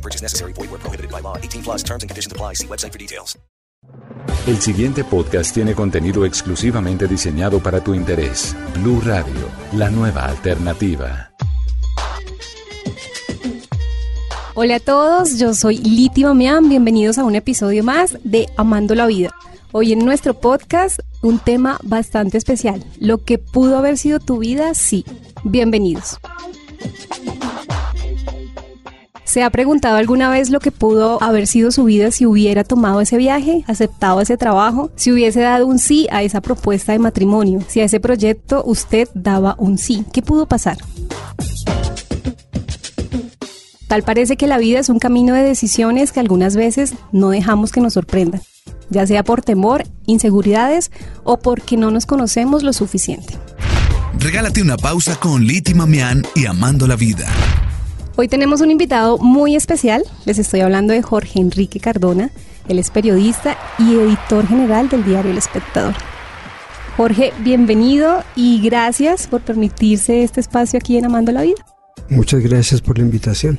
No purchase necessary. Void where prohibited by law. 18 plus terms and conditions apply. See website for details. El siguiente podcast tiene contenido exclusivamente diseñado para tu interés. Blue Radio, la nueva alternativa. Hola a todos, yo soy Liti Mamián, bienvenidos a un episodio más de Amando la Vida. Hoy en nuestro podcast un tema bastante especial, lo que pudo haber sido tu vida, sí. Bienvenidos. ¿Se ha preguntado alguna vez lo que pudo haber sido su vida si hubiera tomado ese viaje, aceptado ese trabajo, si hubiese dado un sí a esa propuesta de matrimonio, si a ese proyecto usted daba un sí? ¿Qué pudo pasar? Tal parece que la vida es un camino de decisiones que algunas veces no dejamos que nos sorprendan, ya sea por temor, inseguridades o porque no nos conocemos lo suficiente. Regálate una pausa con Liti Mamián y Amando la Vida. Hoy tenemos un invitado muy especial. Les estoy hablando de Jorge Enrique Cardona. Él es periodista y editor general del diario El Espectador. Jorge, bienvenido y gracias por permitirse este espacio aquí en Amando la Vida. Muchas gracias por la invitación.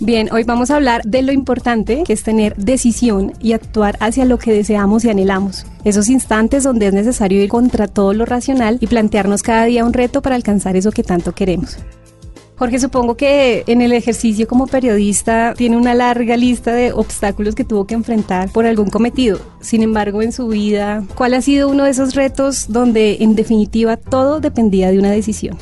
Bien, hoy vamos a hablar de lo importante que es tener decisión y actuar hacia lo que deseamos y anhelamos. Esos instantes donde es necesario ir contra todo lo racional y plantearnos cada día un reto para alcanzar eso que tanto queremos. Jorge, supongo que en el ejercicio como periodista tiene una larga lista de obstáculos que tuvo que enfrentar por algún cometido. Sin embargo, en su vida, ¿cuál ha sido uno de esos retos donde en definitiva todo dependía de una decisión?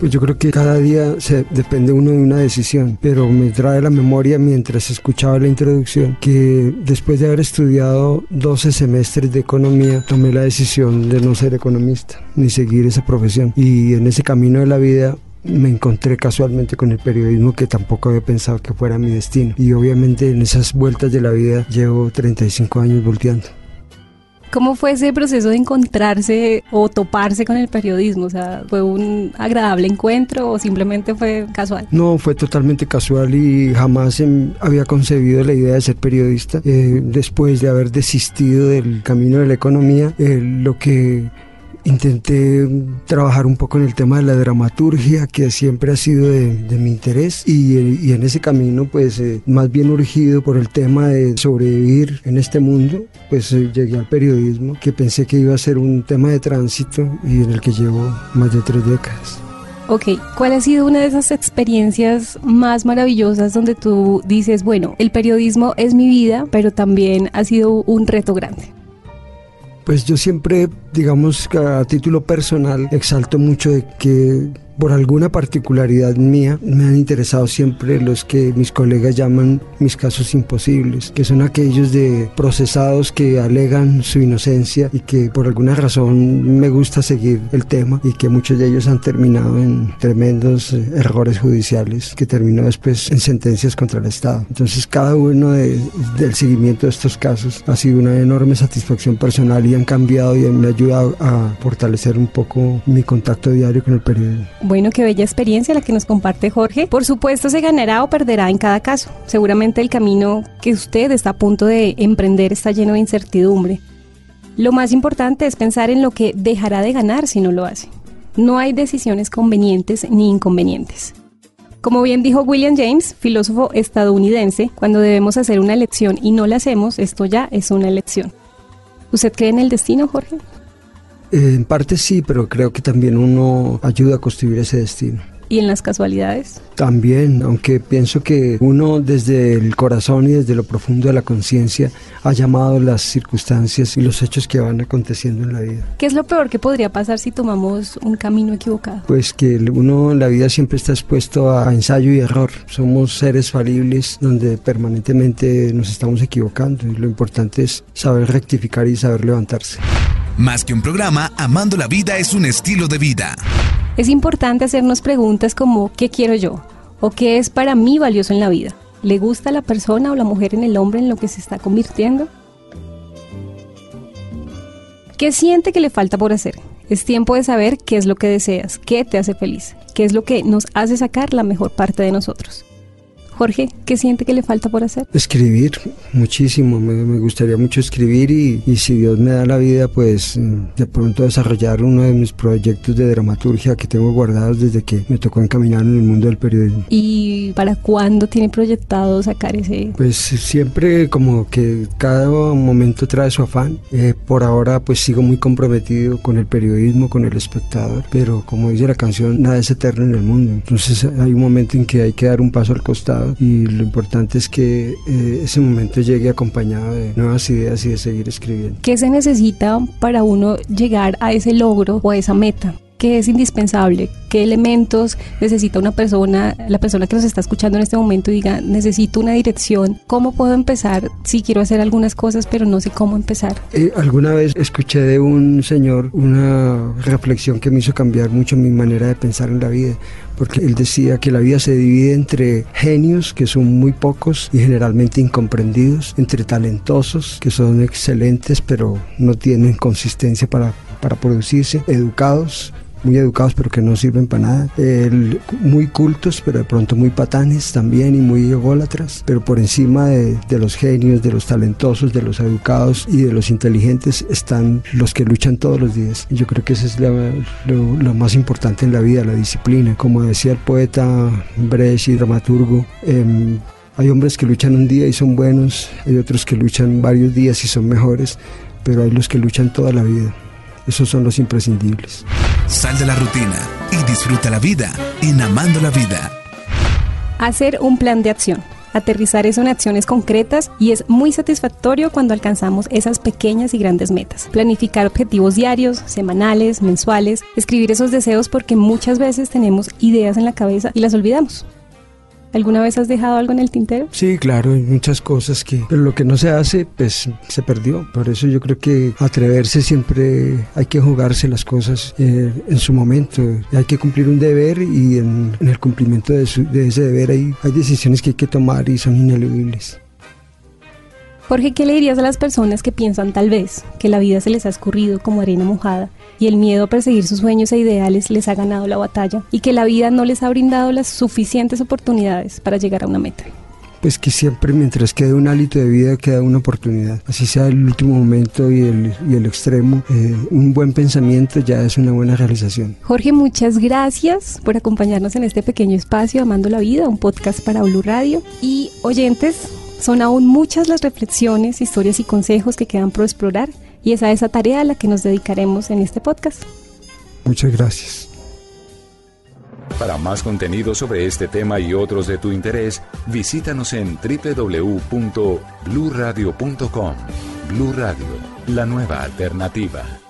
Pues yo creo que cada día se depende uno de una decisión, pero me trae la memoria mientras escuchaba la introducción que después de haber estudiado 12 semestres de economía, tomé la decisión de no ser economista ni seguir esa profesión. Y en ese camino de la vida me encontré casualmente con el periodismo que tampoco había pensado que fuera mi destino. Y obviamente en esas vueltas de la vida llevo 35 años volteando. ¿Cómo fue ese proceso de encontrarse o toparse con el periodismo? O sea, ¿fue un agradable encuentro o simplemente fue casual? No, fue totalmente casual y jamás em, había concebido la idea de ser periodista. Eh, después de haber desistido del camino de la economía, eh, lo que intenté trabajar un poco en el tema de la dramaturgia, que siempre ha sido de, de mi interés, y, y, en ese camino, pues eh, más bien urgido por el tema de sobrevivir en este mundo, pues eh, llegué al periodismo, que pensé que iba a ser un tema de tránsito y en el que llevo más de tres décadas. Ok, ¿cuál ha sido una de esas experiencias más maravillosas donde tú dices, bueno, el periodismo es mi vida, pero también ha sido un reto grande? Pues yo siempre, digamos, a título personal, exalto mucho de que por alguna particularidad mía me han interesado siempre los que mis colegas llaman mis casos imposibles, que son aquellos de procesados que alegan su inocencia y que por alguna razón me gusta seguir el tema y que muchos de ellos han terminado en tremendos eh, errores judiciales que terminó después en sentencias contra el Estado. Entonces cada uno de, del seguimiento de estos casos ha sido una enorme satisfacción personal y han cambiado y me ha ayudado a fortalecer un poco mi contacto diario con el periodismo. Bueno, qué bella experiencia la que nos comparte Jorge. Por supuesto, se ganará o perderá en cada caso. Seguramente el camino que usted está a punto de emprender está lleno de incertidumbre. Lo más importante es pensar en lo que dejará de ganar si no lo hace. No hay decisiones convenientes ni inconvenientes. Como bien dijo William James, filósofo estadounidense, cuando debemos hacer una elección y no la hacemos, esto ya es una elección. ¿Usted cree en el destino, Jorge? Eh, en parte sí, pero creo que también uno ayuda a construir ese destino. ¿Y en las casualidades? También, aunque pienso que uno desde el corazón y desde lo profundo de la conciencia ha llamado las circunstancias y los hechos que van aconteciendo en la vida. ¿Qué es lo peor que podría pasar si tomamos un camino equivocado? Pues que uno en la vida siempre está expuesto a ensayo y error. Somos seres falibles donde permanentemente nos estamos equivocando y lo importante es saber rectificar y saber levantarse. Más que un programa, Amando la Vida es un estilo de vida. Es importante hacernos preguntas como ¿qué quiero yo? ¿O qué es para mí valioso en la vida? ¿Le gusta la persona o la mujer en el hombre en lo que se está convirtiendo? ¿Qué siente que le falta por hacer? Es tiempo de saber qué es lo que deseas, qué te hace feliz, qué es lo que nos hace sacar la mejor parte de nosotros. Jorge, ¿qué siente que le falta por hacer? Escribir muchísimo, me, gustaría mucho escribir y, y, si Dios me da la vida, pues mm, de pronto desarrollar uno de mis proyectos de dramaturgia que tengo guardados desde que me tocó encaminar en el mundo del periodismo. ¿Y para cuándo tiene proyectado sacar ese? Pues siempre como que cada momento trae su afán. Eh, por ahora pues sigo muy comprometido con el periodismo, con el espectador, pero como dice la canción, nada es eterno en el mundo. Entonces hay un momento en que hay que dar un paso al costado y lo importante es que eh, ese momento llegue acompañado de nuevas ideas y de seguir escribiendo. ¿Qué se necesita para uno llegar a ese logro o a esa meta? ¿Qué es indispensable? ¿Qué elementos necesita una persona, la persona que nos está escuchando en este momento diga, necesito una dirección? ¿Cómo puedo empezar si quiero hacer algunas cosas pero no sé cómo empezar? Eh, alguna vez escuché de un señor una reflexión que me hizo cambiar mucho mi manera de pensar en la vida porque él decía que la vida se divide entre genios, que son muy pocos y generalmente incomprendidos, entre talentosos, que son excelentes pero no tienen consistencia para, para producirse, educados, muy educados pero que no sirven para nada, muy cultos pero de pronto muy patanes también y muy ególatras, pero por encima de, los genios, de los talentosos, de los educados y de los inteligentes están los que luchan todos los días. Yo creo que eso es lo, más importante en la vida, la disciplina. Como decía el poeta Brecht y dramaturgo, em, hay hombres que luchan un día y son buenos, hay otros que luchan varios días y son mejores, pero hay los que luchan toda la vida. Esos son los imprescindibles. Sal de la rutina y disfruta la vida en Amando la Vida. Hacer un plan de acción. Aterrizar eso en acciones concretas y es muy satisfactorio cuando alcanzamos esas pequeñas y grandes metas. Planificar objetivos diarios, semanales, mensuales, escribir esos deseos porque muchas veces tenemos ideas en la cabeza y las olvidamos. ¿Alguna vez has dejado algo en el tintero? Sí, claro, hay muchas cosas que, pero lo que no se hace, pues se perdió. Por eso yo creo que atreverse siempre hay que jugarse las cosas eh, en su momento. Hay que cumplir un deber y en, el cumplimiento de, de ese deber hay, hay decisiones que hay que tomar y son ineludibles. Jorge, ¿qué le dirías a las personas que piensan tal vez que la vida se les ha escurrido como arena mojada y el miedo a perseguir sus sueños e ideales les ha ganado la batalla y que la vida no les ha brindado las suficientes oportunidades para llegar a una meta? pues que siempre mientras quede un hálito de vida queda una oportunidad. Así sea el último momento y el, y el extremo, eh, un buen pensamiento ya es una buena realización. Jorge, muchas gracias por acompañarnos en este pequeño espacio Amando la Vida, un podcast para Blue Radio. Y oyentes, son aún muchas las reflexiones, historias y consejos que quedan por explorar y es a esa tarea a la que nos dedicaremos en este podcast. Muchas gracias. Para más contenido sobre este tema y otros de tu interés, visítanos en www.bluradio.com. Blu Radio, la nueva alternativa.